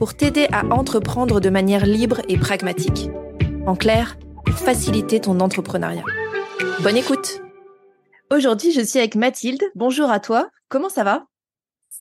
pour t'aider à entreprendre de manière libre et pragmatique. En clair, pour faciliter ton entrepreneuriat. Bonne écoute Aujourd'hui, je suis avec Mathilde. Bonjour à toi. Comment ça va?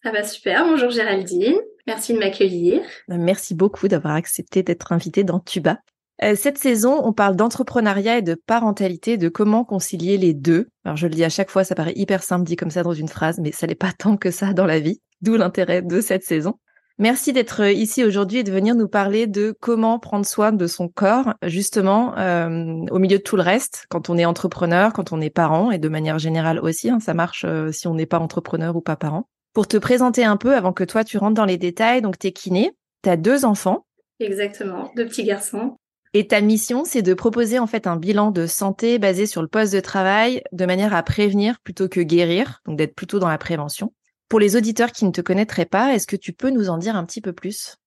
Ça va super. Bonjour Géraldine. Merci de m'accueillir. Merci beaucoup d'avoir accepté d'être invitée dans Tuba. Euh, cette saison, on parle d'entrepreneuriat et de parentalité, de comment concilier les deux. Alors je le dis à chaque fois, ça paraît hyper simple dit comme ça dans une phrase, mais ça n'est pas tant que ça dans la vie, d'où l'intérêt de cette saison. Merci d'être euh, ici aujourd'hui et de venir nous parler de comment prendre soin de son corps, justement, euh, au milieu de tout le reste, quand on est entrepreneur, quand on est parent, et de manière générale aussi, hein, ça marche euh, si on n'est pas entrepreneur ou pas parent. Pour te présenter un peu, avant que toi tu rentres dans les détails, donc t'es kiné, t'as deux enfants. Exactement, deux petits garçons. Et ta mission, c'est de proposer en fait un bilan de santé basé sur le poste de travail de manière à prévenir plutôt que guérir, donc d'être plutôt dans la prévention. Pour les auditeurs qui ne te connaîtraient pas, est-ce que tu peux nous en dire un petit peu plus?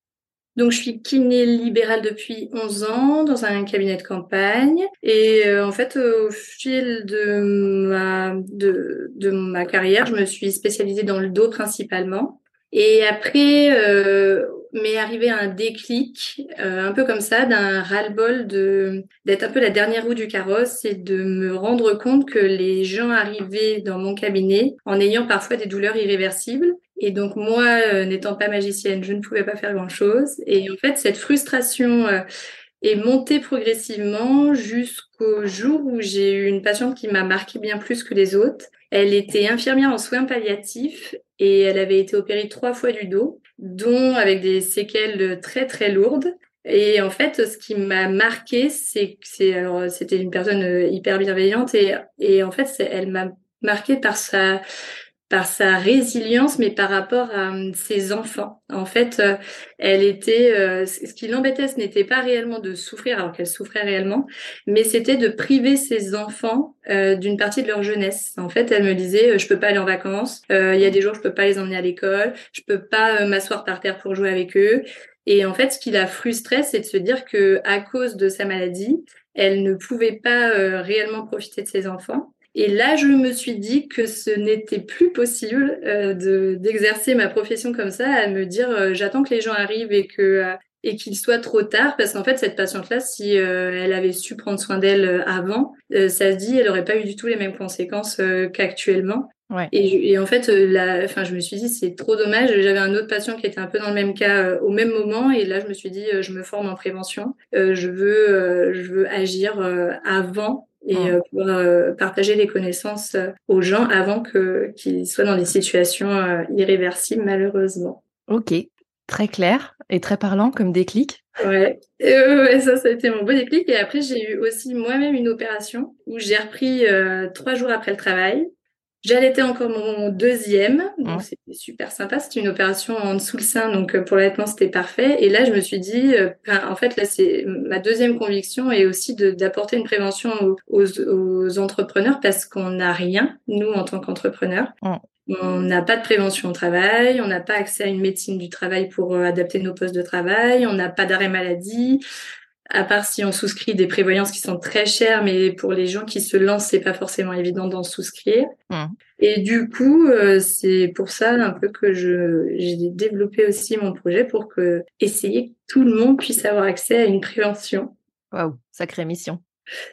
Donc, je suis kiné libérale depuis 11 ans dans un cabinet de campagne. Et euh, en fait, au fil de ma, de, de ma carrière, je me suis spécialisée dans le dos principalement. Et après, euh, m'est arrivé un déclic, euh, un peu comme ça, d'un ras-le-bol de d'être un peu la dernière roue du carrosse et de me rendre compte que les gens arrivaient dans mon cabinet en ayant parfois des douleurs irréversibles. Et donc moi, euh, n'étant pas magicienne, je ne pouvais pas faire grand-chose. Et en fait, cette frustration euh, est montée progressivement jusqu'au jour où j'ai eu une patiente qui m'a marqué bien plus que les autres. Elle était infirmière en soins palliatifs et elle avait été opérée trois fois du dos dont avec des séquelles très très lourdes. Et en fait, ce qui m'a marqué, c'est que c'est alors c'était une personne euh, hyper bienveillante et et en fait, elle m'a marqué par sa par sa résilience, mais par rapport à euh, ses enfants. En fait, euh, elle était, euh, ce qui l'embêtait, ce n'était pas réellement de souffrir, alors qu'elle souffrait réellement, mais c'était de priver ses enfants d'une partie de leur jeunesse. En fait, elle me disait, je peux pas aller en vacances, il y a des jours je peux pas les emmener à l'école, je peux pas m'asseoir par terre pour jouer avec eux. Et en fait, ce qui la frustrait, c'est de se dire que à cause de sa maladie, elle ne pouvait pas réellement profiter de ses enfants. Et là, je me suis dit que ce n'était plus possible euh, de d'exercer ma profession comme ça, à me dire euh, j'attends que les gens arrivent et que euh, et qu'il soit trop tard, parce qu'en fait cette patiente-là, si elle avait su prendre soin d'elle avant, ça se dit, elle aurait pas eu du tout les mêmes conséquences qu'actuellement. Ouais. Et, et, en fait, la, enfin, je me suis dit c'est trop dommage. J'avais un autre patient qui était un peu dans le même cas au même moment, et là je me suis dit je me forme en prévention. je veux, je veux agir avant et euh, pouvoir euh, partager les connaissances euh, aux gens avant que qu'ils soient dans des situations irréversibles malheureusement. Ok, très clair et très parlant comme déclic. Ouais, ouais ça, ça a été mon beau déclic. Et après, j'ai eu aussi moi-même une opération où j'ai repris trois jours après le travail. J'allaitais encore mon deuxième, donc mmh. c'était super sympa. C'était une opération en dessous le sein, donc euh, pour l'allaitement c'était parfait. Et là, je me suis dit, euh, en fait, là c'est ma deuxième conviction et aussi d'apporter une prévention aux, aux, entrepreneurs parce qu'on n'a rien, nous en tant qu'entrepreneurs. Mmh. On n'a pas de prévention au travail, on n'a pas accès à une médecine du travail pour euh, adapter nos postes de travail, on n'a pas d'arrêt maladie, à part si on souscrit des prévoyances qui sont très chères, mais pour les gens qui se lancent, c'est pas forcément évident d'en souscrire. Mmh. Et du coup, euh, c'est pour ça un peu que je j'ai développé aussi mon projet pour que essayer que tout le monde puisse avoir accès à une prévention. Waouh, sacrée mission.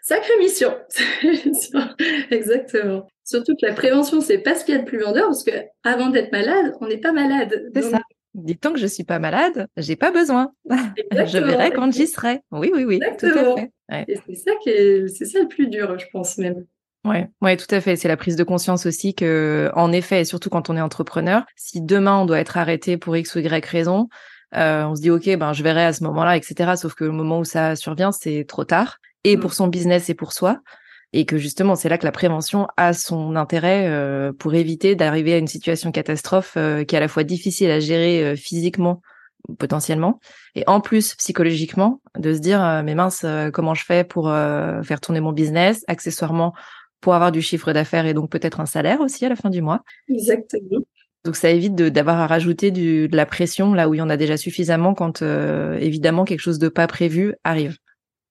Sacrée mission, exactement. Surtout que la prévention, c'est pas ce qu'il y a de plus vendeur, parce que avant d'être malade, on n'est pas malade. C'est ça. Dit tant que je suis pas malade, j'ai pas besoin. je verrai quand j'y serai. Oui, oui, oui. Exactement. Tout à fait. Et c'est ça qui est, c'est ça le plus dur, je pense même. Ouais, ouais, tout à fait. C'est la prise de conscience aussi que, en effet, et surtout quand on est entrepreneur, si demain on doit être arrêté pour x ou y raison, euh, on se dit ok, ben je verrai à ce moment-là, etc. Sauf que le moment où ça survient, c'est trop tard, et mmh. pour son business et pour soi et que justement c'est là que la prévention a son intérêt euh, pour éviter d'arriver à une situation catastrophe euh, qui est à la fois difficile à gérer euh, physiquement potentiellement, et en plus psychologiquement de se dire mais mince comment je fais pour faire tourner mon business, accessoirement pour avoir du chiffre d'affaires et donc peut-être un salaire aussi à la fin du mois. Exactement. Donc ça évite d'avoir à rajouter du, de la pression là où il y en a déjà suffisamment quand évidemment quelque chose de pas prévu arrive.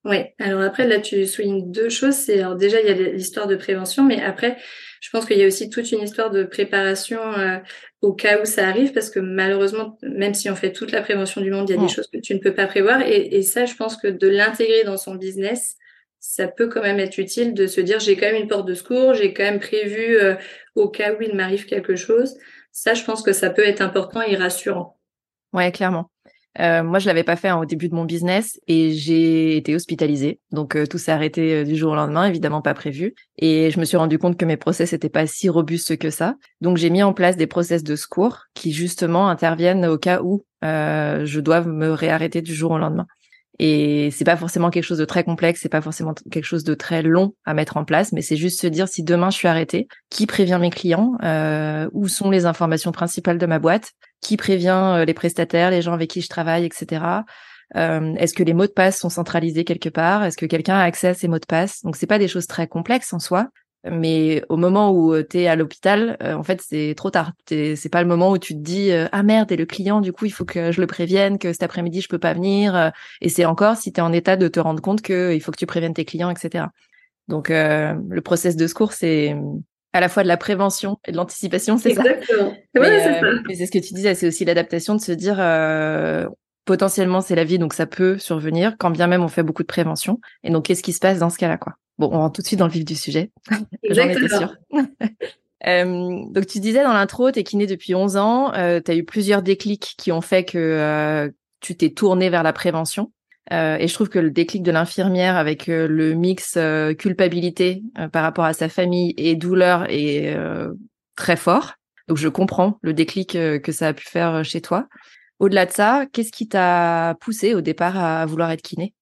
Oui, alors après là tu soulignes deux choses. C'est alors déjà il y a l'histoire de prévention, mais après je pense qu'il y a aussi toute une histoire de préparation euh, au cas où ça arrive, parce que malheureusement, même si on fait toute la prévention du monde, il y a des choses que tu ne peux pas prévoir. Et, et ça, je pense que de l'intégrer dans son business, ça peut quand même être utile de se dire j'ai quand même une porte de secours, j'ai quand même prévu euh, au cas où il m'arrive quelque chose. Ça, je pense que ça peut être important et rassurant. Ouais, clairement. Euh, moi, je l'avais pas fait hein, au début de mon business et j'ai été hospitalisée. Donc euh, tout s'est arrêté euh, du jour au lendemain, évidemment pas prévu. Et je me suis rendu compte que mes process n'étaient pas si robustes que ça. Donc j'ai mis en place des process de secours qui justement interviennent au cas où je dois me réarrêter du jour au lendemain. Et c'est pas forcément quelque chose de très complexe, c'est pas forcément quelque chose de très long à mettre en place, mais c'est juste se dire si demain je suis arrêtée, qui prévient mes clients, euh, où sont les informations principales de ma boîte, qui prévient euh, les prestataires, les gens avec qui je travaille, etc. Euh, Est-ce que les mots de passe sont centralisés quelque part? Est-ce que quelqu'un a accès à ces mots de passe? Donc c'est pas des choses très complexes en soi, mais au moment où euh, tu es à l'hôpital, euh, en fait, c'est trop tard. C'est pas le moment où tu te dis euh, ah merde et le client, du coup, il faut que je le prévienne que cet après-midi je peux pas venir. et c'est encore si tu es en état de te rendre compte que il faut que tu préviennes tes clients, etc. Donc le process de secours, c'est à la fois de la prévention et de l'anticipation, c'est ça? Exactement. Ouais, c'est ça. Mais c'est ce que tu disais, c'est aussi l'adaptation de se dire potentiellement c'est la vie, donc ça peut survenir, quand bien même on fait beaucoup de prévention. Et donc qu'est-ce qui se passe dans ce cas-là, quoi? Bon, on rentre tout de suite dans le vif du sujet. J'en étais sûre. euh, donc, tu disais dans l'intro, tu es kiné depuis 11 ans. Euh, tu as eu plusieurs déclics qui ont fait que euh, tu t'es tourné vers la prévention. Euh, et je trouve que le déclic de l'infirmière avec euh, le mix euh, culpabilité par rapport à sa famille et douleur est très fort. Donc, je comprends le déclic que ça a pu faire chez toi. Au-delà de ça, qu'est-ce qui t'a poussé au départ à vouloir être kiné?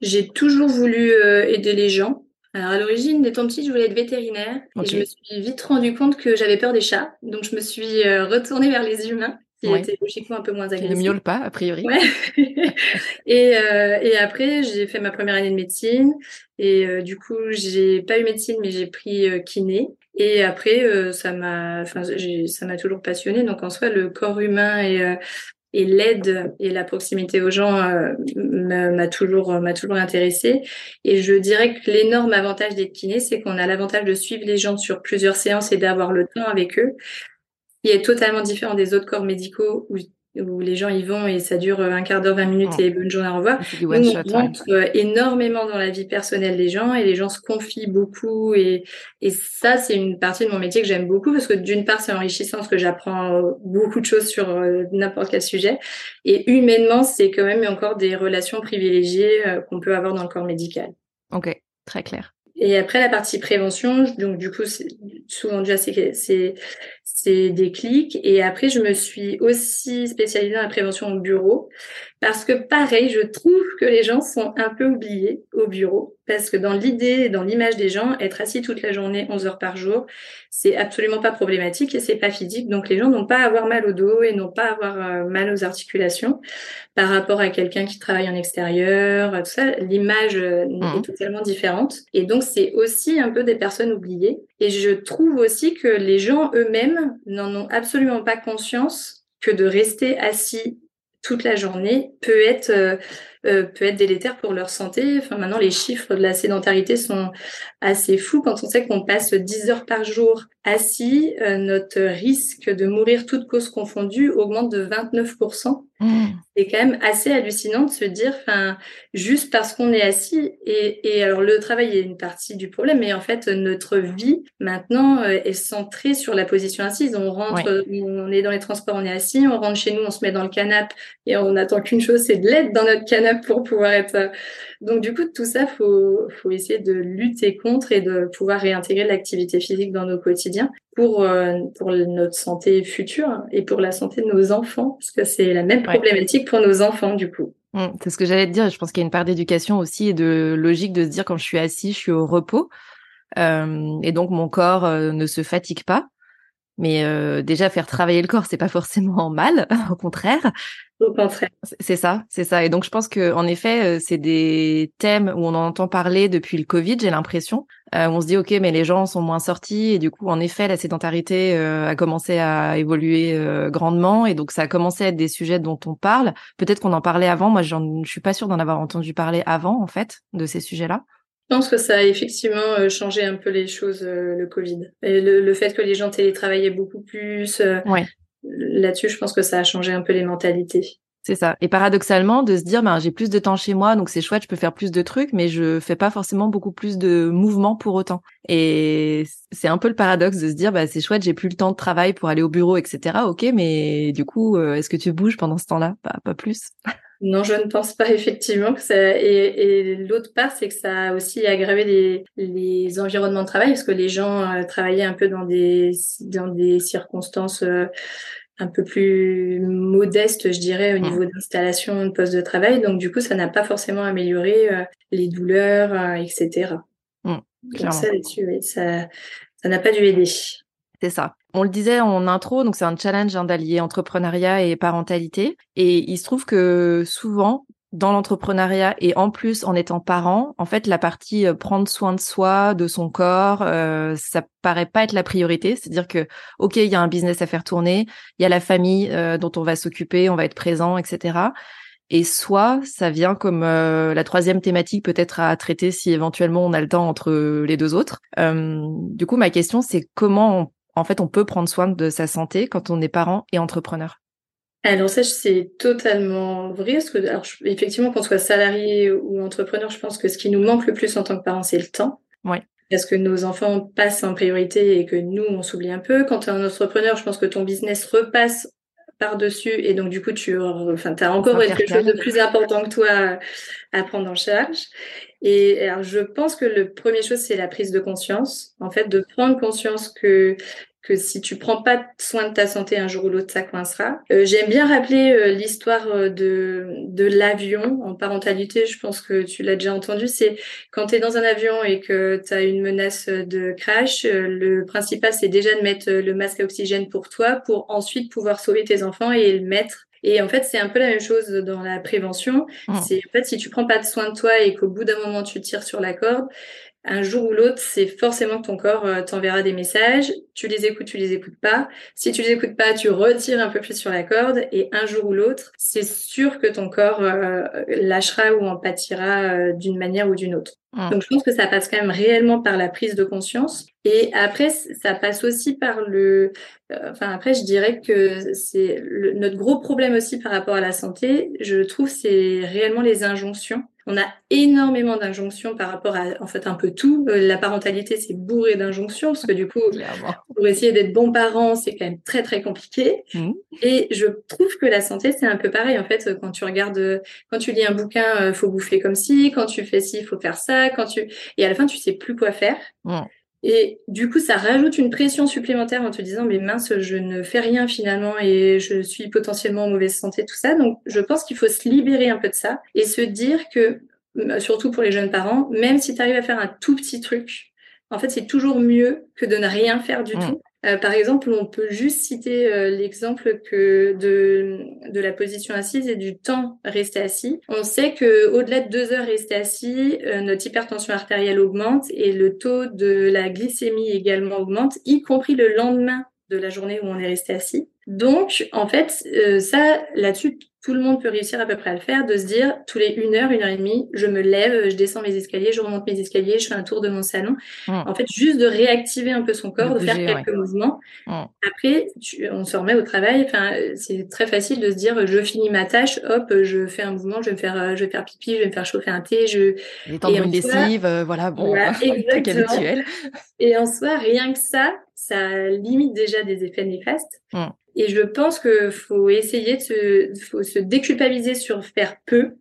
J'ai toujours voulu aider les gens. Alors à l'origine, étant petite, je voulais être vétérinaire et je me suis vite rendu compte que j'avais peur des chats, donc je me suis retournée vers les humains qui étaient logiquement un peu moins agressifs. Qui ne miaulent pas a priori. Ouais. et, euh, et après, j'ai fait ma première année de médecine et euh, du coup, j'ai pas eu médecine, mais j'ai pris euh, kiné. Et après, ça m'a, enfin, ça m'a toujours passionné. Donc en soi, le corps humain et et l'aide et la proximité aux gens euh, m'a toujours m'a toujours intéressée et je dirais que l'énorme avantage d'être kiné c'est qu'on a l'avantage de suivre les gens sur plusieurs séances et d'avoir le temps avec eux qui est totalement différent des autres corps médicaux où où les gens y vont et ça dure euh, un quart d'heure, 20 minutes et bonne journée, au revoir. Nous, on rentre euh, énormément dans la vie personnelle des gens et les gens se confient beaucoup et, et ça, c'est une partie de mon métier que j'aime beaucoup parce que d'une part, c'est enrichissant parce que j'apprends euh, beaucoup de choses sur n'importe quel sujet et humainement, c'est quand même encore des relations privilégiées qu'on peut avoir dans le corps médical. Ok, très clair. Et après la partie prévention, donc du coup, souvent déjà c'est c'est des clics. Et après, je me suis aussi spécialisée dans la prévention au bureau parce que pareil, je trouve que les gens sont un peu oubliés au bureau parce que dans l'idée, dans l'image des gens, être assis toute la journée, 11 heures par jour, c'est absolument pas problématique et c'est pas physique. Donc les gens n'ont pas à avoir mal au dos et n'ont pas à avoir euh, mal aux articulations par rapport à quelqu'un qui travaille en extérieur, tout ça. L'image euh, mmh. est totalement différente. Et donc c'est aussi un peu des personnes oubliées. Et je trouve aussi que les gens eux-mêmes n'en ont absolument pas conscience que de rester assis toute la journée peut être euh, peut être délétère pour leur santé. Enfin maintenant les chiffres de la sédentarité sont assez fous quand on sait qu'on passe 10 heures par jour assis, euh, notre risque de mourir toute cause confondue augmente de 29%. Mmh. C'est quand même assez hallucinant de se dire, enfin, juste parce qu'on est assis. Et, et, alors le travail est une partie du problème, mais en fait notre vie maintenant euh, est centrée sur la position assise. On rentre, on est dans les transports, on est assis, on rentre chez nous, on se met dans le canapé et on n'attend qu'une chose, c'est de l'être dans notre canapé pour pouvoir être. Euh, donc du coup tout ça, faut faut essayer de lutter contre et de pouvoir réintégrer l'activité physique dans nos quotidiens pour, euh, pour notre santé future et pour la santé de nos enfants, parce que c'est la même problématique pour nos enfants du coup. Mmh, c'est ce que j'allais te dire. Je pense qu'il y a une part d'éducation aussi et de logique de se dire quand je suis assis, je suis au repos. Euh, et donc mon corps euh, ne se fatigue pas. Mais euh, déjà faire travailler le corps, c'est pas forcément mal, au contraire. Au contraire. C'est ça, c'est ça. Et donc je pense que en effet, euh, c'est des thèmes où on en entend parler depuis le Covid, j'ai l'impression. Euh, on se dit ok, mais les gens sont moins sortis et du coup, en effet, la sédentarité euh, a commencé à évoluer grandement et donc ça a commencé à être des sujets dont on parle. Peut-être qu'on en parlait avant. Moi, je suis pas sûre d'en avoir entendu parler avant en fait de ces sujets-là. Je pense que ça a effectivement changé un peu les choses, le Covid. Et le, fait que les gens télétravaillaient beaucoup plus, ouais là-dessus, je pense que ça a changé un peu les mentalités. C'est ça. Et paradoxalement, de se dire, ben, j'ai plus de temps chez moi, donc c'est chouette, je peux faire plus de trucs, mais je fais pas forcément beaucoup plus de mouvements pour autant. Et c'est un peu le paradoxe de se dire, bah, c'est chouette, j'ai plus le temps de travail pour aller au bureau, etc. Ok, mais du coup, euh, est-ce que tu bouges pendant ce temps-là? Pas plus. Non, je ne pense pas effectivement que ça. Et, et l'autre part, c'est que ça a aussi aggravé les, les environnements de travail parce que les gens euh, travaillaient un peu dans des dans des circonstances euh, un peu plus modestes, je dirais, au mmh. niveau d'installation de poste de travail. Donc du coup, ça n'a pas forcément amélioré euh, les douleurs, etc. Mmh, ça, ça, ça n'a pas dû aider. C'est ça. On le disait en intro, donc c'est un challenge hein, d'allier entrepreneuriat et parentalité. Et il se trouve que souvent, dans l'entrepreneuriat et en plus en étant parent, en fait, la partie euh, prendre soin de soi, de son corps, euh, ça paraît pas être la priorité. C'est-à-dire que, ok, il y a un business à faire tourner, il y a la famille euh, dont on va s'occuper, on va être présent, etc. Et soit ça vient comme euh, la troisième thématique peut-être à traiter si éventuellement on a le temps entre les deux autres. du coup, ma question c'est comment en fait, on peut prendre soin de sa santé quand on est parent et entrepreneur. Alors ça, c'est totalement vrai. Parce que, alors, effectivement, qu'on soit salarié ou entrepreneur, je pense que ce qui nous manque le plus en tant que parent, c'est le temps. Oui. Parce que nos enfants passent en priorité et que nous, on s'oublie un peu. Quand tu es un entrepreneur, je pense que ton business repasse par-dessus et donc du coup, tu enfin, as encore quelque chose de plus important que toi à prendre en charge. Et alors, je pense que le premier chose, c'est la prise de conscience. En fait, de prendre conscience que que si tu prends pas soin de ta santé un jour ou l'autre, ça coincera. Euh, J'aime bien rappeler euh, l'histoire euh, de, de l'avion en parentalité. Je pense que tu l'as déjà entendu. C'est quand tu es dans un avion et que tu as une menace de crash, le principal, c'est déjà de mettre le masque à oxygène pour toi pour ensuite pouvoir sauver tes enfants et le mettre et en fait, c'est un peu la même chose dans la prévention. Mmh. C'est en fait, si tu prends pas de soin de toi et qu'au bout d'un moment tu tires sur la corde, un jour ou l'autre, c'est forcément que ton corps euh, t'enverra des messages. Tu les écoutes, tu les écoutes pas. Si tu les écoutes pas, tu retires un peu plus sur la corde. Et un jour ou l'autre, c'est sûr que ton corps euh, lâchera ou en pâtira euh, d'une manière ou d'une autre. Mmh. Donc je pense que ça passe quand même réellement par la prise de conscience. Et après, ça passe aussi par le. enfin après, je dirais que c'est notre gros problème aussi par rapport à la santé. Je trouve c'est réellement les injonctions. On a énormément d'injonctions par rapport à, en fait, un peu tout. Euh, la parentalité, c'est bourré d'injonctions parce que du coup, pour essayer d'être bon parent, c'est quand même très très compliqué. Mmh. Et je trouve que la santé, c'est un peu pareil. En fait, quand tu regardes, quand tu lis un bouquin, euh, faut bouffer comme ci. Quand tu fais ci, il faut faire ça. Quand tu et à la fin, tu sais plus quoi faire. Mmh. Et du coup, ça rajoute une pression supplémentaire en te disant, mais mince, je ne fais rien finalement et je suis potentiellement en mauvaise santé, tout ça. Donc, je pense qu'il faut se libérer un peu de ça et se dire que, euh, surtout pour les jeunes parents, même si tu arrives à faire un tout petit truc, en fait, c'est toujours mieux que de ne rien faire du mmh. tout. Euh, par exemple, on peut juste citer euh, l'exemple que de, de la position assise et du temps resté assis. On sait que au-delà de deux heures resté assis, euh, notre hypertension artérielle augmente et le taux de la glycémie également augmente, y compris le lendemain de la journée où on est resté assis. Donc, en fait, ça, là-dessus, tout le monde peut réussir à peu près à le faire, de se dire tous les une heure, une heure et demie, je me lève, je descends mes escaliers, je remonte mes escaliers, je fais un tour de mon salon. Mmh. En fait, juste de réactiver un peu son corps, de, faire quelques mouvements. Mmh. Après, on se remet au travail. Enfin, c'est très facile de se dire, je finis ma tâche, hop, je fais un mouvement, je vais me faire, je vais faire pipi, je vais me faire chauffer un thé, je. Étendre une lessive, euh, voilà, bon, voilà. Et en soi, rien que ça, ça limite déjà des effets néfastes. Mmh. Et je pense que faut essayer de se, faut se déculpabiliser sur faire peu,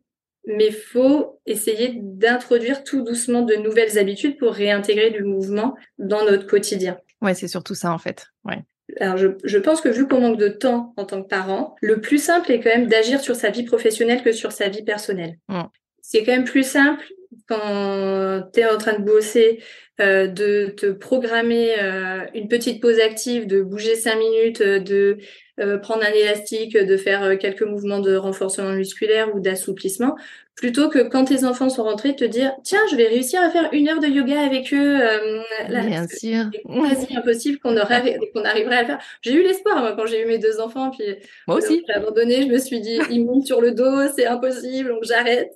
mais faut essayer d'introduire tout doucement de nouvelles habitudes pour réintégrer du mouvement dans notre quotidien. Ouais, c'est surtout ça en fait. Ouais. Alors je, je, pense que vu qu'on manque de temps en tant que parent, le plus simple est quand même d'agir sur sa vie professionnelle que sur sa vie personnelle. Mmh. C'est quand même plus simple quand tu es en train de bosser, euh, de te programmer euh, une petite pause active, de bouger cinq minutes, euh, de prendre un élastique, de faire quelques mouvements de renforcement musculaire ou d'assouplissement, plutôt que quand tes enfants sont rentrés, te dire tiens, je vais réussir à faire une heure de yoga avec eux. là, Bien sûr. C'est quasi impossible qu'on aurait, qu'on arriverait à le faire. J'ai eu l'espoir moi quand j'ai eu mes deux enfants, puis moi aussi. J'ai abandonné. Je me suis dit ils montent sur le dos, c'est impossible, donc j'arrête.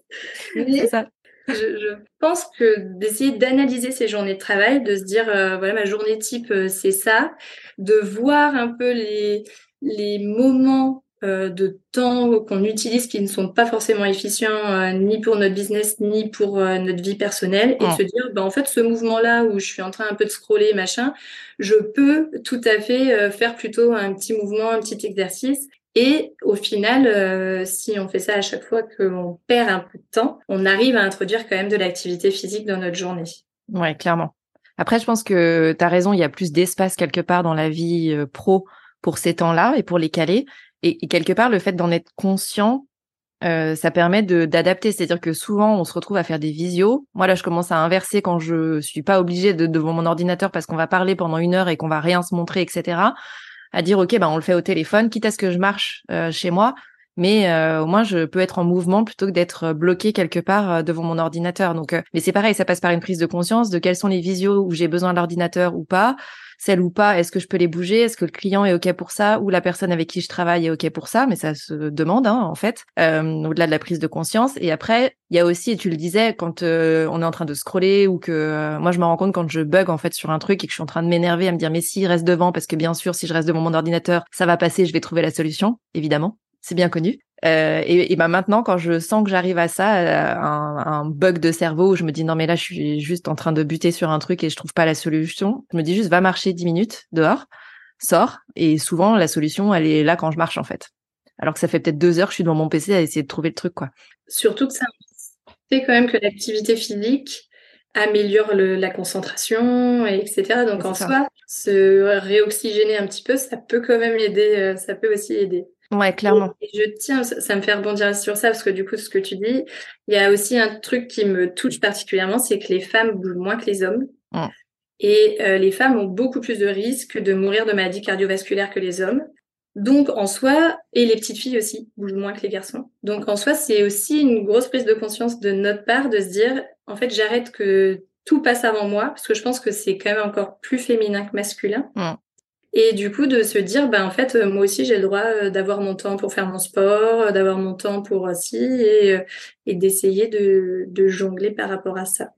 C'est ça je, je, pense que d'essayer d'analyser ces journées de travail, de se dire euh, voilà ma journée type euh, c'est ça, de voir un peu les les moments euh, de temps qu'on utilise qui ne sont pas forcément efficients ni pour notre business ni pour notre vie personnelle et de se dire bah en fait ce mouvement là où je suis en train un peu de scroller machin je peux tout à fait faire plutôt un petit mouvement un petit exercice et au final, euh, si on fait ça à chaque fois qu'on perd un peu de temps, on arrive à introduire quand même de l'activité physique dans notre journée. Ouais, clairement. Après, je pense que tu as raison, il y a plus d'espace quelque part dans la vie euh, pro pour ces temps-là et pour les caler. Et, quelque part, le fait d'en être conscient, euh, ça permet d'adapter. C'est-à-dire que souvent, on se retrouve à faire des visios. Moi, là, je commence à inverser quand je suis pas obligée de devant mon ordinateur parce qu'on va parler pendant une heure et qu'on va rien se montrer, etc à dire ok ben on le fait au téléphone, quitte à ce que je marche euh, chez moi, mais euh, au moins je peux être en mouvement plutôt que d'être bloqué quelque part euh, devant mon ordinateur. Donc, mais c'est pareil, ça passe par une prise de conscience de quels sont les visios où j'ai besoin de l'ordinateur ou pas, celles ou pas, est-ce que je peux les bouger, est-ce que le client est ok pour ça ou la personne avec qui je travaille est ok pour ça, mais ça se demande hein, en fait au-delà de la prise de conscience. Et après, il y a aussi, et tu le disais, quand on est en train de scroller ou que moi je me rends compte quand je bug en fait sur un truc et que je suis en train de m'énerver à me dire mais si reste devant parce que bien sûr si je reste devant mon ordinateur ça va passer, je vais trouver la solution évidemment c'est bien connu. Euh, et, et ben maintenant, quand je sens que j'arrive à ça, euh, un, un, bug de cerveau où je me dis non mais là je suis juste en train de buter sur un truc et je trouve pas la solution, je me dis juste va marcher 10 minutes dehors, sors et souvent la solution elle est là quand je marche en fait. Alors que ça fait peut-être deux heures que je suis devant mon PC à essayer de trouver le truc quoi. Surtout que ça fait quand même que l'activité physique améliore le, la concentration, et etc. Donc en soi, se réoxygéner un petit peu, ça peut quand même aider, euh, ça peut aussi aider. Ouais, clairement. je tiens, ça, me fait rebondir sur ça parce que du coup, ce que tu dis, il y a aussi un truc qui me touche particulièrement, c'est que les femmes bougent moins que les hommes. Et euh, les femmes ont beaucoup plus de risques de mourir de maladies cardiovasculaires que les hommes. Donc en soi, et les petites filles aussi bougent moins que les garçons. Donc en soi, c'est aussi une grosse prise de conscience de notre part de se dire, en fait, j'arrête que tout passe avant moi, parce que je pense que c'est quand même encore plus féminin que masculin. Et du coup, de se dire, ben, en fait, moi aussi, j'ai le droit euh, d'avoir mon temps pour faire mon sport, euh, d'avoir mon temps pour aussi, et, euh, d'essayer de, de jongler par rapport à ça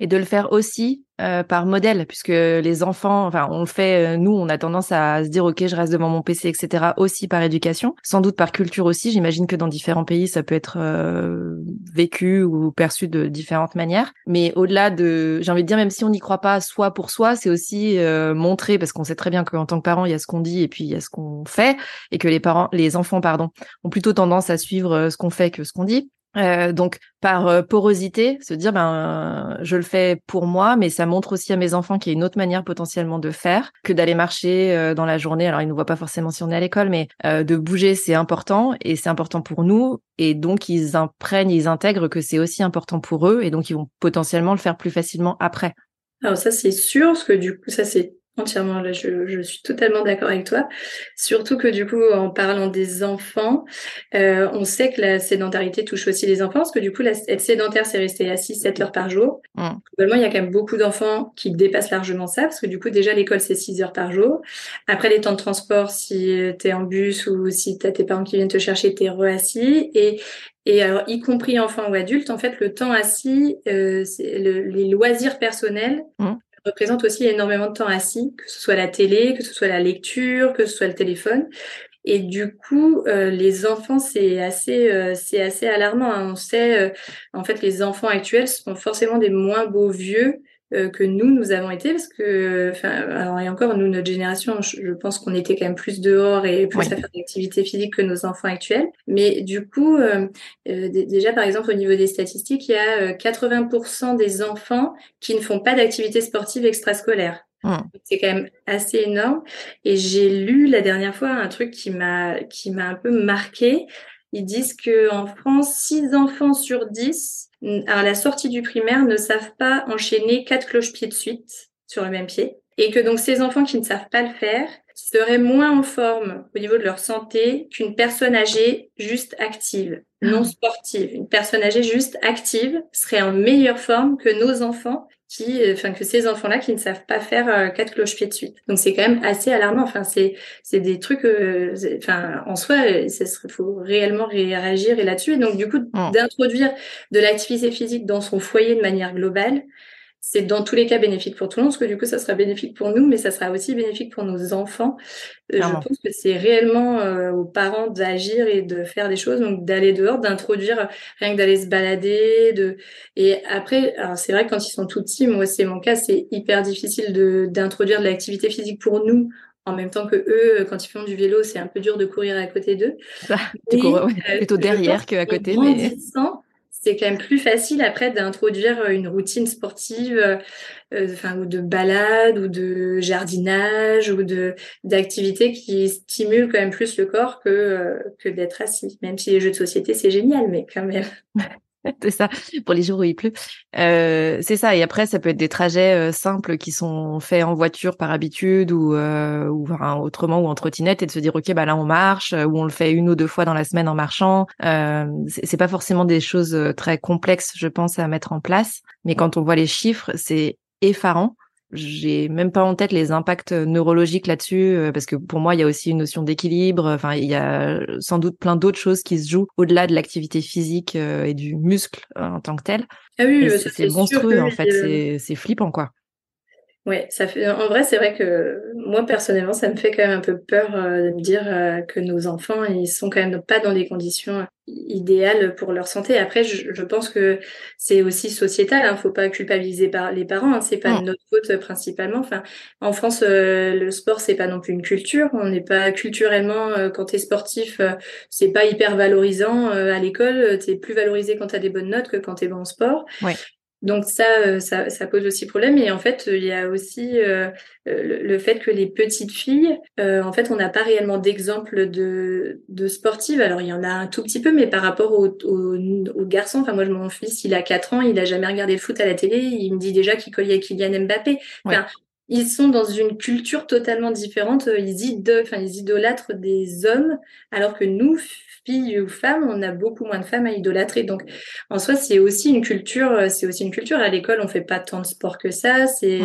et de le faire aussi euh, par modèle, puisque les enfants, enfin, on le fait, euh, nous, on a tendance à se dire, ok, je reste devant mon PC, etc., aussi par éducation, sans doute par culture aussi. J'imagine que dans différents pays, ça peut être euh, vécu ou perçu de différentes manières. Mais au-delà de, j'ai envie de dire, même si on n'y croit pas soi pour soi, c'est aussi montrer, parce qu'on sait très bien qu'en tant que parent, il y a ce qu'on dit et puis il y a ce qu'on fait, et que les parents, les enfants, pardon, ont plutôt tendance à suivre ce qu'on fait que ce qu'on dit. Euh, donc par euh, porosité, se dire ben je le fais pour moi, mais ça montre aussi à mes enfants qu'il y a une autre manière potentiellement de faire que d'aller marcher euh, dans la journée. Alors ils ne voient pas forcément si on est à l'école, mais de bouger c'est important et c'est important pour nous et donc ils imprègnent, ils intègrent que c'est aussi important pour eux et donc ils vont potentiellement le faire plus facilement après. Alors ça c'est sûr, parce que du coup ça c'est Entièrement, là, je, je suis totalement d'accord avec toi. Surtout que du coup, en parlant des enfants, euh, on sait que la sédentarité touche aussi les enfants, parce que du coup, la, être sédentaire, c'est rester assis 7 heures par jour. Mm. Globalement, il y a quand même beaucoup d'enfants qui dépassent largement ça, parce que du coup, déjà, l'école, c'est 6 heures par jour. Après, les temps de transport, si tu es en bus ou si tu as tes parents qui viennent te chercher, tu es re-assis. Et, et alors, y compris enfants ou adultes, en fait, le temps assis, euh, c'est les loisirs personnels, mm représente aussi énormément de temps assis, que ce soit la télé, que ce soit la lecture, que ce soit le téléphone. Et du coup, euh, les enfants, c'est assez, euh, c'est assez alarmant. Hein. On sait, euh, en fait, les enfants actuels sont forcément des moins beaux vieux euh, que nous, nous avons été, parce que, enfin, alors et encore, nous, notre génération, je, pense qu'on était quand même plus dehors et plus à faire d'activités physiques que nos enfants actuels. Mais du coup, euh, euh, déjà, par exemple, au niveau des statistiques, il y a 80% des enfants qui ne font pas d'activité sportive extrascolaire. Mmh. C'est quand même assez énorme. Et j'ai lu la dernière fois un truc qui m'a qui m'a un peu marqué. Ils disent que en France, 6 enfants sur 10 à la sortie du primaire, ne savent pas enchaîner quatre cloches-pieds de suite sur le même pied. Et que donc ces enfants qui ne savent pas le faire seraient moins en forme au niveau de leur santé qu'une personne âgée juste active, non ah. sportive. Une personne âgée juste active serait en meilleure forme que nos enfants qui, euh, enfin que ces enfants-là qui ne savent pas faire euh, quatre cloches-pieds de suite. Donc c'est quand même assez alarmant. Enfin c'est c'est des trucs, euh, enfin en soi, il faut réellement réagir et là-dessus. Et donc du coup oh. d'introduire de l'activité physique dans son foyer de manière globale, c'est dans tous les cas bénéfique pour tout le monde, parce que du coup, ça sera bénéfique pour nous, mais ça sera aussi bénéfique pour nos enfants. Euh, je pense que c'est réellement euh, aux parents d'agir et de faire des choses, donc d'aller dehors, d'introduire rien que d'aller se balader, de et après, alors c'est vrai que quand ils sont tout petits, moi c'est mon cas, c'est hyper difficile de d'introduire de l'activité physique pour nous en même temps que eux, quand ils font du vélo, c'est un peu dur de courir à côté d'eux. tu cours plutôt derrière qu'à côté. Mais c'est quand même plus facile après d'introduire euh, une routine sportive, euh, euh, enfin ou de balade ou de jardinage ou de d'activités qui stimulent quand même plus le corps que que d'être assis. Même si les jeux de société c'est génial, mais quand même. c'est ça, pour les jours où il pleut. Euh, c'est ça. Et après, ça peut être des trajets euh, simples qui sont faits en voiture par habitude ou, euh, ou enfin, autrement ou en trottinette et de se dire, OK, bah là, on marche ou on le fait une ou deux fois dans la semaine en marchant. Euh, c'est pas forcément des choses très complexes, je pense, à mettre en place. Mais quand on voit les chiffres, c'est effarant j'ai même pas en tête les impacts neurologiques là-dessus euh, parce que pour moi il y a aussi une notion d'équilibre enfin il y a sans doute plein d'autres choses qui se jouent au-delà de l'activité physique euh, et du muscle euh, en tant que tel. Ah oui c'est monstrueux en fait c'est flippant quoi Ouais, ça fait. En vrai, c'est vrai que moi personnellement, ça me fait quand même un peu peur euh, de me dire euh, que nos enfants, ils sont quand même pas dans des conditions idéales pour leur santé. Après, je, je pense que c'est aussi sociétal. Hein, faut pas culpabiliser par les parents. Hein, c'est pas notre faute principalement. Enfin, en France, euh, le sport c'est pas non plus une culture. On n'est pas culturellement quand t'es sportif, c'est pas hyper valorisant à l'école. T'es plus valorisé quand t'as des bonnes notes que quand t'es bon en sport. Ouais. Donc ça, euh, ça, ça, pose aussi problème. Et en fait, il y a aussi euh, le, fait que les petites filles, euh, en fait, on n'a pas réellement d'exemple de, de sportives. Alors il y en a un tout petit peu, mais par rapport aux, aux, garçons, enfin moi, mon fils, il a 4 ans, il a jamais regardé le foot à la télé. Il me dit déjà qu'il collait Kylian Mbappé. Enfin, Ils sont dans une culture totalement différente. Ils, enfin, ils idolâtrent des hommes, alors que nous, filles ou femmes, on a beaucoup moins de femmes à idolâtrer. Donc, en soi, c'est aussi une culture. Euh, c'est aussi une culture. À l'école, on fait pas tant de sport que ça. C'est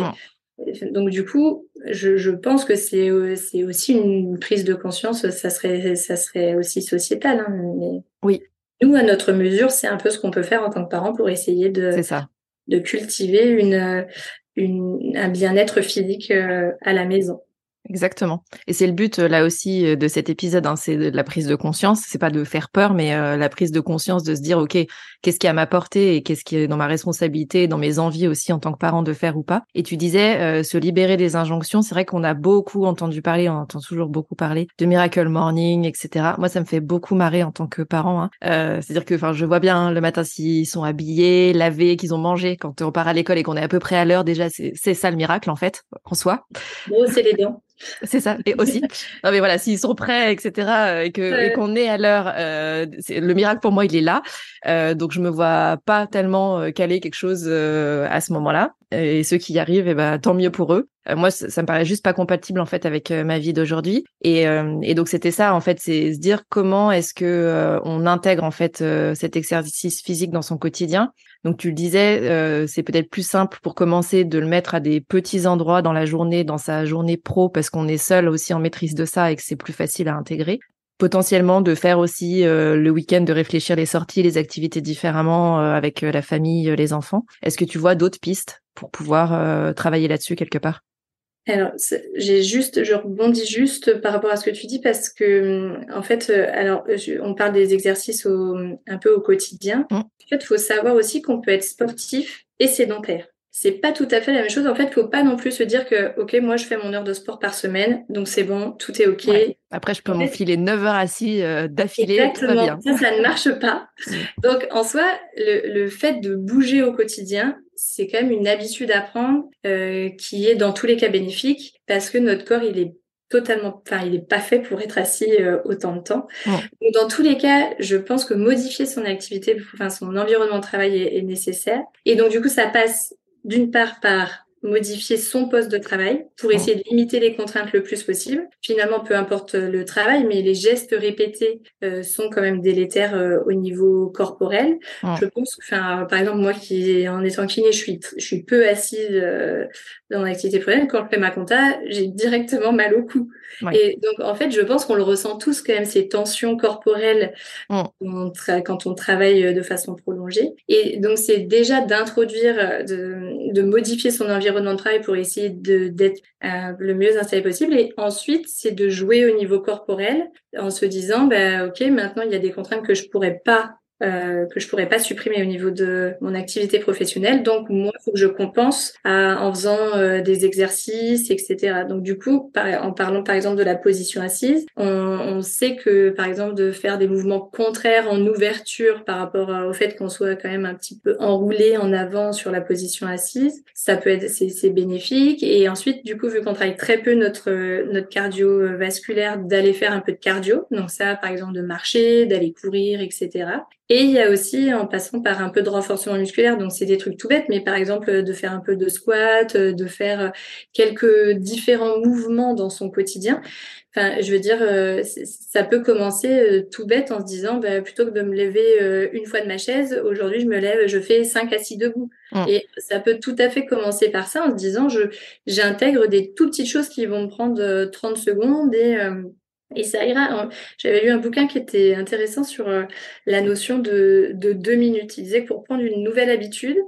donc du coup, je, je pense que c'est euh, c'est aussi une prise de conscience. Ça serait ça serait aussi sociétal. Hein, mais oui. Nous, à notre mesure, c'est un peu ce qu'on peut faire en tant que parents pour essayer de ça. de cultiver une, une un bien-être physique euh, à la maison. Exactement. Et c'est le but euh, là aussi euh, de cet épisode, hein, c'est la prise de conscience. C'est pas de faire peur, mais euh, la prise de conscience de se dire ok, qu'est-ce qui à ma portée et qu'est-ce qui est dans ma responsabilité, dans mes envies aussi en tant que parent de faire ou pas? Et tu disais se libérer des injonctions. C'est vrai qu'on a beaucoup entendu parler, on entend toujours beaucoup parler de Miracle Morning, etc. Moi, ça me fait beaucoup marrer en tant que parent. Hein. C'est-à-dire que, enfin, je vois bien le matin s'ils sont habillés, lavés, qu'ils ont mangé. Quand on part à l'école et qu'on est à peu près à l'heure, déjà, c'est ça le miracle en fait en soi. c'est les dents. C'est ça. Et aussi, non mais voilà, s'ils sont prêts, etc., euh, et que et qu'on est à l'heure, euh, le miracle pour moi, il est là. Euh, donc je me vois pas tellement euh, caler quelque chose euh, à ce moment-là. Et ceux qui y arrivent, eh ben tant mieux pour eux. moi, ça, ça, me paraît juste pas compatible en fait avec ma vie d'aujourd'hui. Et, et donc c'était ça en fait, c'est se dire comment est-ce que on intègre en fait cet exercice physique dans son quotidien donc tu le disais, euh, c'est peut-être plus simple pour commencer de le mettre à des petits endroits dans la journée, dans sa journée pro, parce qu'on est seul aussi en maîtrise de ça et que c'est plus facile à intégrer. Potentiellement de faire aussi euh, le week-end, de réfléchir les sorties, les activités différemment euh, avec la famille, les enfants. Est-ce que tu vois d'autres pistes? Pour pouvoir travailler là-dessus quelque part? Alors, j'ai juste, je rebondis juste par rapport à ce que tu dis parce que, en fait, euh, alors, on parle des exercices au, un peu au quotidien. Mmh. En fait, il faut savoir aussi qu'on peut être sportif et sédentaire. C'est pas tout à fait la même chose. En fait, faut pas non plus se dire que, OK, moi, je fais mon heure de sport par semaine, donc c'est bon, tout est OK. Après, je peux m'enfiler 9 heures assis euh, d'affilée. Exactement. Ça, ça ne marche pas. Donc, en soi, le, le fait de bouger au quotidien, c'est quand même une habitude à prendre euh, qui est dans tous les cas bénéfique parce que notre corps il est totalement, enfin, il n'est pas fait pour être assis euh, autant de temps. dans tous les cas, je pense que modifier son activité, enfin, son environnement de travail est, est nécessaire. Et donc, du coup, ça passe d'une part par modifier son poste de travail pour oh. essayer de limiter les contraintes le plus possible. Finalement, peu importe le travail, mais les gestes répétés euh, sont quand même délétères euh, au niveau corporel. Oh. Je pense, enfin, par exemple, moi qui, en étant kiné, je suis, je suis peu assise euh, dans l'activité professionnelle. Quand je fais ma compta, j'ai directement mal au cou. Et donc, en fait, je pense qu'on le ressent tous quand même, ces tensions corporelles oh. quand on travaille de façon prolongée. Et donc, c'est déjà d'introduire, de, de modifier son environnement de travail pour essayer d'être euh, le mieux installé possible. Et ensuite, c'est de jouer au niveau corporel en se disant, bah, OK, maintenant, il y a des contraintes que je pourrais pas euh, que je pourrais pas supprimer au niveau de mon activité professionnelle. Donc moi, il faut que je compense euh, en faisant euh, des exercices, etc. Donc du coup, en parlant par exemple de la position assise, on, on, sait que par exemple de faire des mouvements contraires en ouverture par rapport au fait qu'on soit quand même un petit peu enroulé en avant sur la position assise, ça peut être c'est bénéfique. Et ensuite, du coup, vu qu'on travaille très peu notre notre cardiovasculaire, d'aller faire un peu de cardio. Donc ça, par exemple, de marcher, d'aller courir, etc. Et il y a aussi en passant par un peu de renforcement musculaire, donc c'est des trucs tout bêtes, mais par exemple de faire un peu de squat, de faire quelques différents mouvements dans son quotidien. Enfin, je veux dire, euh, ça peut commencer euh, tout bête en se disant, bah, plutôt que de me lever euh, une fois de ma chaise, aujourd'hui je me lève, je fais cinq assis debout. Mmh. Et ça peut tout à fait commencer par ça en se disant, je j'intègre des tout petites choses qui vont me prendre 30 secondes et et ça ira. J'avais lu un bouquin qui était intéressant sur euh, la notion de, de deux minutes. Il disait que pour prendre une nouvelle habitude,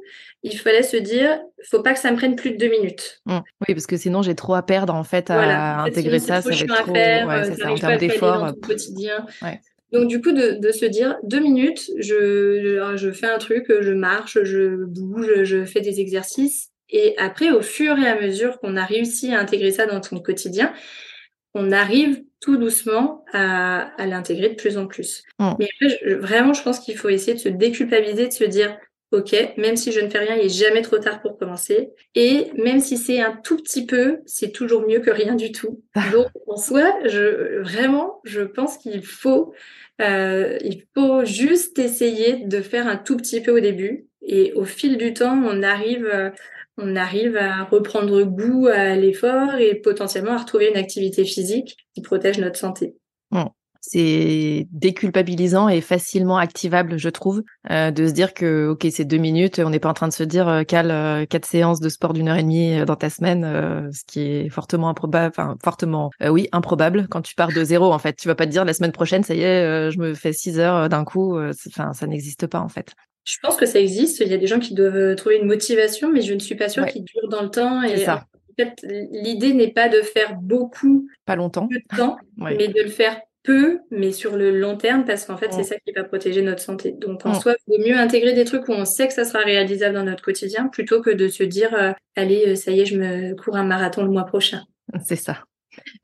il fallait se dire, faut pas que ça me prenne plus de deux minutes. Mmh. Oui, parce que sinon j'ai trop à perdre en fait à intégrer ça. Ça va être trop. Faire, ouais, euh, ça, en termes d'effort. quotidien. Ouais. Donc du coup de, de, se dire deux minutes, je, je fais un truc, je marche, je bouge, je fais des exercices. Et après, au fur et à mesure qu'on a réussi à intégrer ça dans ton quotidien, on arrive tout doucement à, à l'intégrer de plus en plus. Mm. Mais vraiment, je pense qu'il faut essayer de se déculpabiliser, de se dire, OK, même si je ne fais rien, il est jamais trop tard pour commencer. Et même si c'est un tout petit peu, c'est toujours mieux que rien du tout. Ah. Donc, en soi, je, vraiment, je pense qu'il faut, euh, il faut juste essayer de faire un tout petit peu au début. Et au fil du temps, on arrive, euh, on arrive à reprendre goût à l'effort et potentiellement à retrouver une activité physique qui protège notre santé. C'est déculpabilisant et facilement activable, je trouve, euh, de se dire que ok, c'est deux minutes, on n'est pas en train de se dire euh, euh, quatre séances de sport d'une heure et demie dans ta semaine, ce qui est fortement improbable, enfin fortement, oui, improbable quand tu pars de zéro. En fait, tu vas pas te dire la semaine prochaine, ça y est, je me fais six heures d'un coup. Enfin, ça n'existe pas en fait. Je pense que ça existe. Il y a des gens qui doivent euh, trouver une motivation, mais je ne suis pas sûre qu'il dure dans le temps. Et ça. En fait, l'idée n'est pas de faire beaucoup, pas longtemps, de temps, mais de le faire peu, mais sur le long terme, parce qu'en fait, c'est ça qui va protéger notre santé. Donc, en soi, il vaut mieux intégrer des trucs où on sait que ça sera réalisable dans notre quotidien, plutôt que de se dire, euh, allez, euh, ça y est, je me cours un marathon le mois prochain. C'est ça.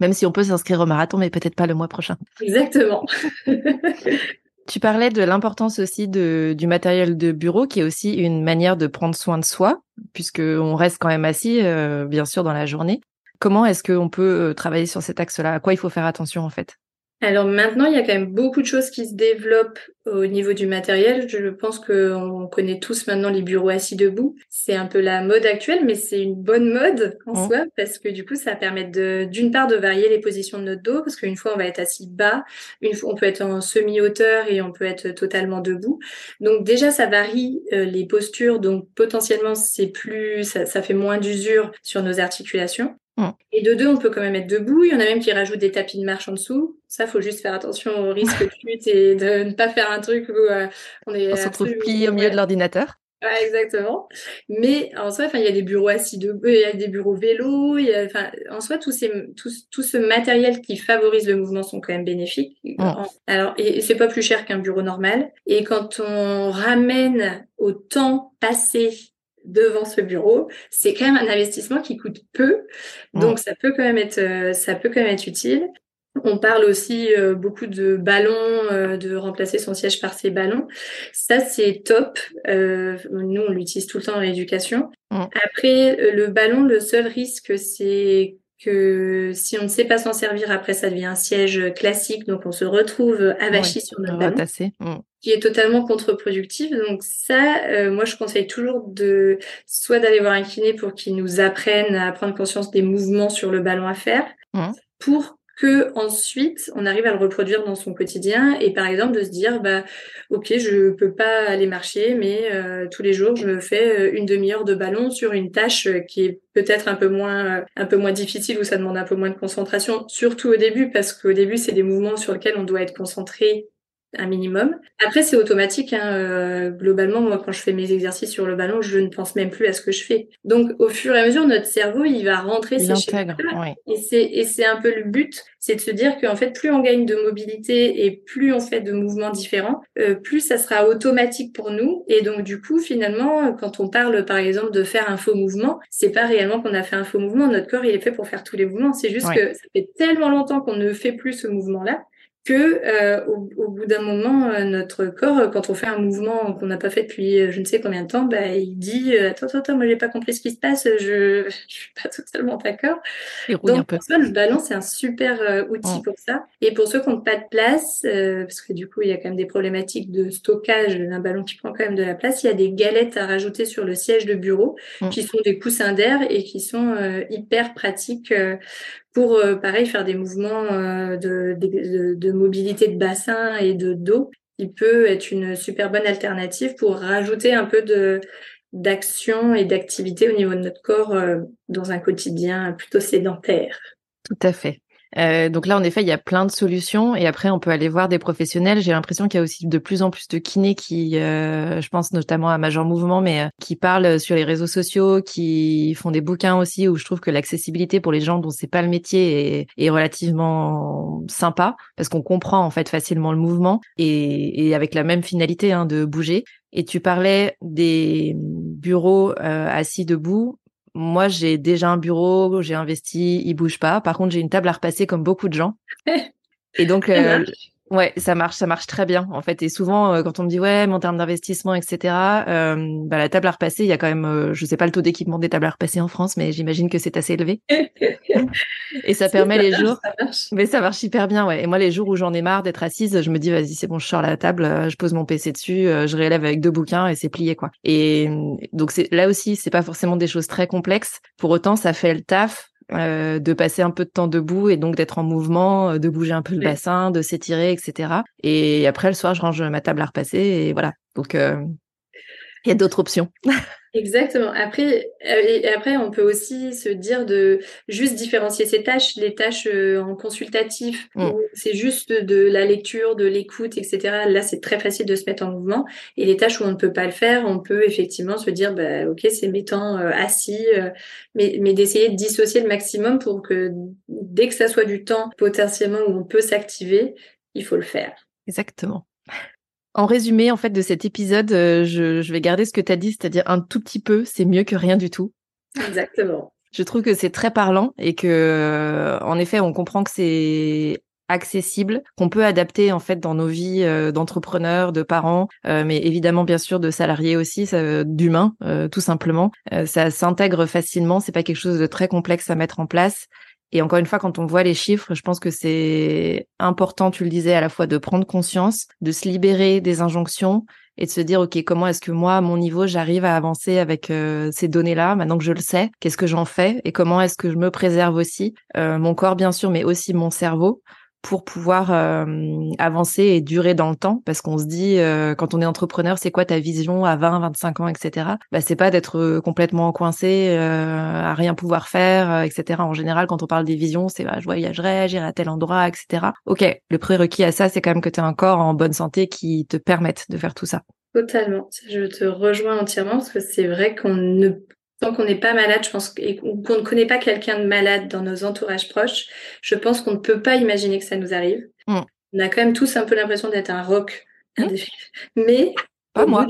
Même si on peut s'inscrire au marathon, mais peut-être pas le mois prochain. Exactement. Tu parlais de l'importance aussi de, du matériel de bureau, qui est aussi une manière de prendre soin de soi, puisque on reste quand même assis, euh, bien sûr, dans la journée. Comment est-ce qu'on peut euh, travailler sur cet axe-là? À quoi il faut faire attention en fait? Alors maintenant, il y a quand même beaucoup de choses qui se développent au niveau du matériel. Je pense qu'on connaît tous maintenant les bureaux assis debout. C'est un peu la mode actuelle, mais c'est une bonne mode en mmh. soi parce que du coup, ça permet de, d'une part, de varier les positions de notre dos parce qu'une fois, on va être assis bas, une fois, on peut être en semi-hauteur et on peut être totalement debout. Donc déjà, ça varie euh, les postures. Donc potentiellement, c'est plus, ça, ça fait moins d'usure sur nos articulations. Mm. Et de deux, on peut quand même être debout. Il y en a même qui rajoutent des tapis de marche en dessous. Ça, faut juste faire attention au risque de chute et de ne pas faire un truc où euh, on est. On se retrouve plié au milieu de l'ordinateur. Ouais, exactement. Mais en soi, il y a des bureaux assis debout, il y a des bureaux vélo, y a, en soi, tout, ces, tout, tout ce matériel qui favorise le mouvement sont quand même bénéfiques. Mm. Alors, et c'est pas plus cher qu'un bureau normal. Et quand on ramène au temps passé devant ce bureau, c'est quand même un investissement qui coûte peu, donc ça peut quand même être euh, ça peut quand même être utile. On parle aussi euh, beaucoup de ballons, euh, de remplacer son siège par ses ballons. Ça, c'est top. nous, on l'utilise tout le temps en éducation. Après, le ballon, le seul risque, c'est que si on ne sait pas s'en servir, après ça devient un siège classique, donc on se retrouve avachi sur notre ballon. Qui est totalement contre-productif. Donc ça, euh, moi je conseille toujours de soit d'aller voir un kiné pour qu'il nous apprenne à prendre conscience des mouvements sur le ballon à faire, pour que ensuite on arrive à le reproduire dans son quotidien et par exemple de se dire bah ok je peux pas aller marcher mais euh, tous les jours je me fais euh, une demi-heure de ballon sur une tâche euh, qui est peut-être un peu moins un peu moins difficile ou ça demande un peu moins de concentration surtout au début parce qu'au début c'est des mouvements sur lesquels on doit être concentré un minimum. Après, c'est automatique. Hein, euh, globalement, moi, quand je fais mes exercices sur le ballon, je ne pense même plus à ce que je fais. Donc, au fur et à mesure, notre cerveau, il va rentrer il. Et c'est et c'est un peu le but, c'est de se dire qu'en fait, plus on gagne de mobilité et plus on fait de mouvements différents, euh, plus ça sera automatique pour nous. Et donc, du coup, finalement, quand on parle, par exemple, de faire un faux mouvement, c'est pas réellement qu'on a fait un faux mouvement. Notre corps, il est fait pour faire tous les mouvements. C'est juste que ça fait tellement longtemps qu'on ne fait plus ce mouvement-là que euh, au, bout d'un moment, euh, notre corps, quand on fait un mouvement qu'on n'a pas fait depuis euh, je ne sais combien de temps, bah, il dit attends, attends, attends, moi j'ai pas compris ce qui se passe, je, je suis pas totalement d'accord. Donc pour ça, le ballon c'est un super outil pour ça. Et pour ceux qui n'ont pas de place, parce que du coup il y a quand même des problématiques de stockage d'un ballon qui prend quand même de la place, il y a des galettes à rajouter sur le siège de bureau mm. qui sont des coussins d'air et qui sont hyper pratiques pour euh, pareil faire des mouvements euh, de, mobilité de bassin et de dos qui peut être une super bonne alternative pour rajouter un peu de d'action et d'activité au niveau de notre corps euh, dans un quotidien plutôt sédentaire. Tout à fait. Euh, donc là, en effet, il y a plein de solutions et après, on peut aller voir des professionnels. J'ai l'impression qu'il y a aussi de plus en plus de kinés qui, euh, je pense notamment à Major Mouvement, mais euh, qui parlent sur les réseaux sociaux, qui font des bouquins aussi où je trouve que l'accessibilité pour les gens dont c'est pas le métier est, est relativement sympa parce qu'on comprend en fait facilement le mouvement et, et avec la même finalité hein, de bouger. Et tu parlais des bureaux euh, assis debout moi, j'ai déjà un bureau, j'ai investi, il bouge pas. Par contre, j'ai une table à repasser comme beaucoup de gens. Et donc, euh, Ouais, ça marche, ça marche très bien en fait. Et souvent, euh, quand on me dit ouais, mon terme d'investissement, etc. Euh, bah, la table à repasser, il y a quand même, euh, je sais pas le taux d'équipement des tables à repasser en France, mais j'imagine que c'est assez élevé. et ça permet les jours. mais ça marche hyper bien, ouais. Et moi, les jours où j'en ai marre d'être assise, je me dis vas-y, c'est bon, je sors la table, euh, je pose mon PC dessus, je relève avec deux bouquins et c'est plié quoi. Et donc c'est là aussi, c'est pas forcément des choses très complexes. Pour autant, ça fait le taf euh, de passer un peu de temps debout et donc d'être en mouvement, euh, de bouger un peu le bassin, de s'étirer, etc. Et après le soir, je range ma table à repasser et voilà. Donc euh, il y a d'autres options. Exactement. Après, euh, et après, on peut aussi se dire de juste différencier ces tâches, les tâches euh, en consultatif, mm. où c'est juste de la lecture, de l'écoute, etc. Là, c'est très facile de se mettre en mouvement. Et les tâches où on ne peut pas le faire, on peut effectivement se dire, bah, ok, c'est mettant euh, assis, mais, mais d'essayer de dissocier le maximum pour que dès que ça soit du temps potentiellement où on peut s'activer, il faut le faire. Exactement. En résumé, en fait, de cet épisode, euh, je, vais garder ce que tu as dit, c'est-à-dire un tout petit peu, c'est mieux que rien du tout. Exactement. Je trouve que c'est très parlant et que, euh, en effet, on comprend que c'est accessible, qu'on peut adapter en fait dans nos vies euh, d'entrepreneurs, de parents, mais évidemment bien sûr de salariés aussi, d'humains tout simplement. ça s'intègre facilement, c'est pas quelque chose de très complexe à mettre en place. Et encore une fois, quand on voit les chiffres, je pense que c'est important, tu le disais, à la fois de prendre conscience, de se libérer des injonctions et de se dire, OK, comment est-ce que moi, à mon niveau, j'arrive à avancer avec euh, ces données-là, maintenant que je le sais, qu'est-ce que j'en fais? Et comment est-ce que je me préserve aussi, euh, mon corps, bien sûr, mais aussi mon cerveau pour pouvoir euh, avancer et durer dans le temps. Parce qu'on se dit euh, quand on est entrepreneur c'est quoi ta vision à 20 25 ans etc bah c'est pas d'être euh, complètement coincé à rien pouvoir faire etc en général quand on parle des visions c'est bah, je voyagerai j'irai à tel endroit etc ok le prérequis à ça c'est quand même que tu as un corps en bonne santé qui te permette de faire tout ça. Totalement. Je te rejoins entièrement parce que c'est vrai qu'on ne tant qu'on n'est pas malade, je pense, et qu'on ne connaît pas quelqu'un de malade dans nos entourages proches, je pense qu'on ne peut pas imaginer que ça nous arrive. Mm. On a quand même tous un peu l'impression d'être un rock. Mm. Mais pas moi,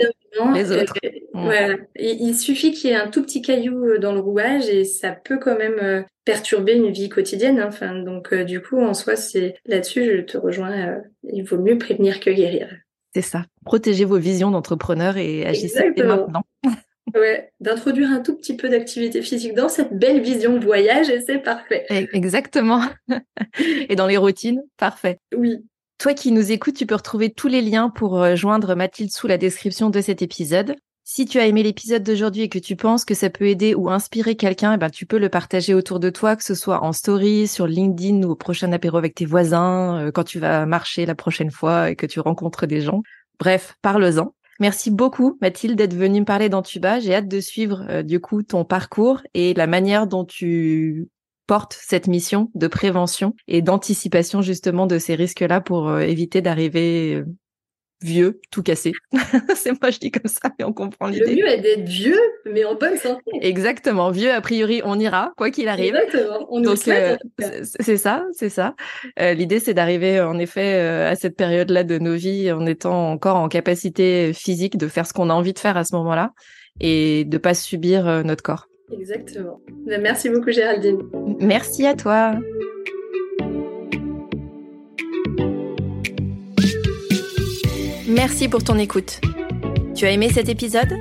les autres. Euh, mm. voilà. il, suffit qu'il y ait un tout petit caillou euh, dans le rouage et ça peut quand même euh, perturber une vie quotidienne. Hein. Enfin, donc du coup, en soi, c'est là-dessus, je te rejoins. il vaut mieux prévenir que guérir. C'est ça. Protégez vos visions d'entrepreneurs et agissez maintenant. Ouais, d'introduire un tout petit peu d'activité physique dans cette belle vision voyage et c'est parfait. E, exactement. et dans les routines, parfait. Oui. Toi qui nous écoutes, tu peux retrouver tous les liens pour euh, joindre Mathilde sous la description de cet épisode. Si tu as aimé l'épisode d'aujourd'hui et que tu penses que ça peut aider ou inspirer quelqu'un, eh ben, tu peux le partager autour de toi, que ce soit en story, sur LinkedIn ou au prochain apéro avec tes voisins, euh, quand tu vas marcher la prochaine fois et que tu rencontres des gens. Bref, parle-en. Merci beaucoup, Mathilde, d'être venue me parler d'Antuba. J'ai hâte de suivre, euh, du coup, ton parcours et la manière dont tu portes cette mission de prévention et d'anticipation, justement, de ces risques-là pour euh, éviter d'arriver vieux, tout cassé. c'est moi, je dis comme ça, mais on comprend l'idée. Le mieux est d'être vieux, mais en bonne santé. Exactement. Vieux, a priori, on ira, quoi qu'il arrive. Exactement. On Donc, euh, c'est ça, c'est ça. Euh, l'idée, c'est d'arriver, en effet, euh, à cette période-là de nos vies en étant encore en capacité physique de faire ce qu'on a envie de faire à ce moment-là et de pas subir notre corps. Exactement. Ben, merci beaucoup, Géraldine. Merci à toi. Merci pour ton écoute. Tu as aimé cet épisode?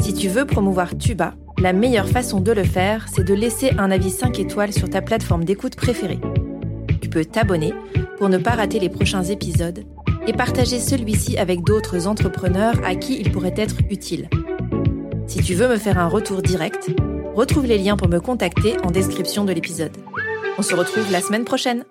Si tu veux promouvoir Tuba, la meilleure façon de le faire, c'est de laisser un avis 5 étoiles sur ta plateforme d'écoute préférée. Tu peux t'abonner pour ne pas rater les prochains épisodes et partager celui-ci avec d'autres entrepreneurs à qui il pourrait être utile. Si tu veux me faire un retour direct, retrouve les liens pour me contacter en description de l'épisode. On se retrouve la semaine prochaine.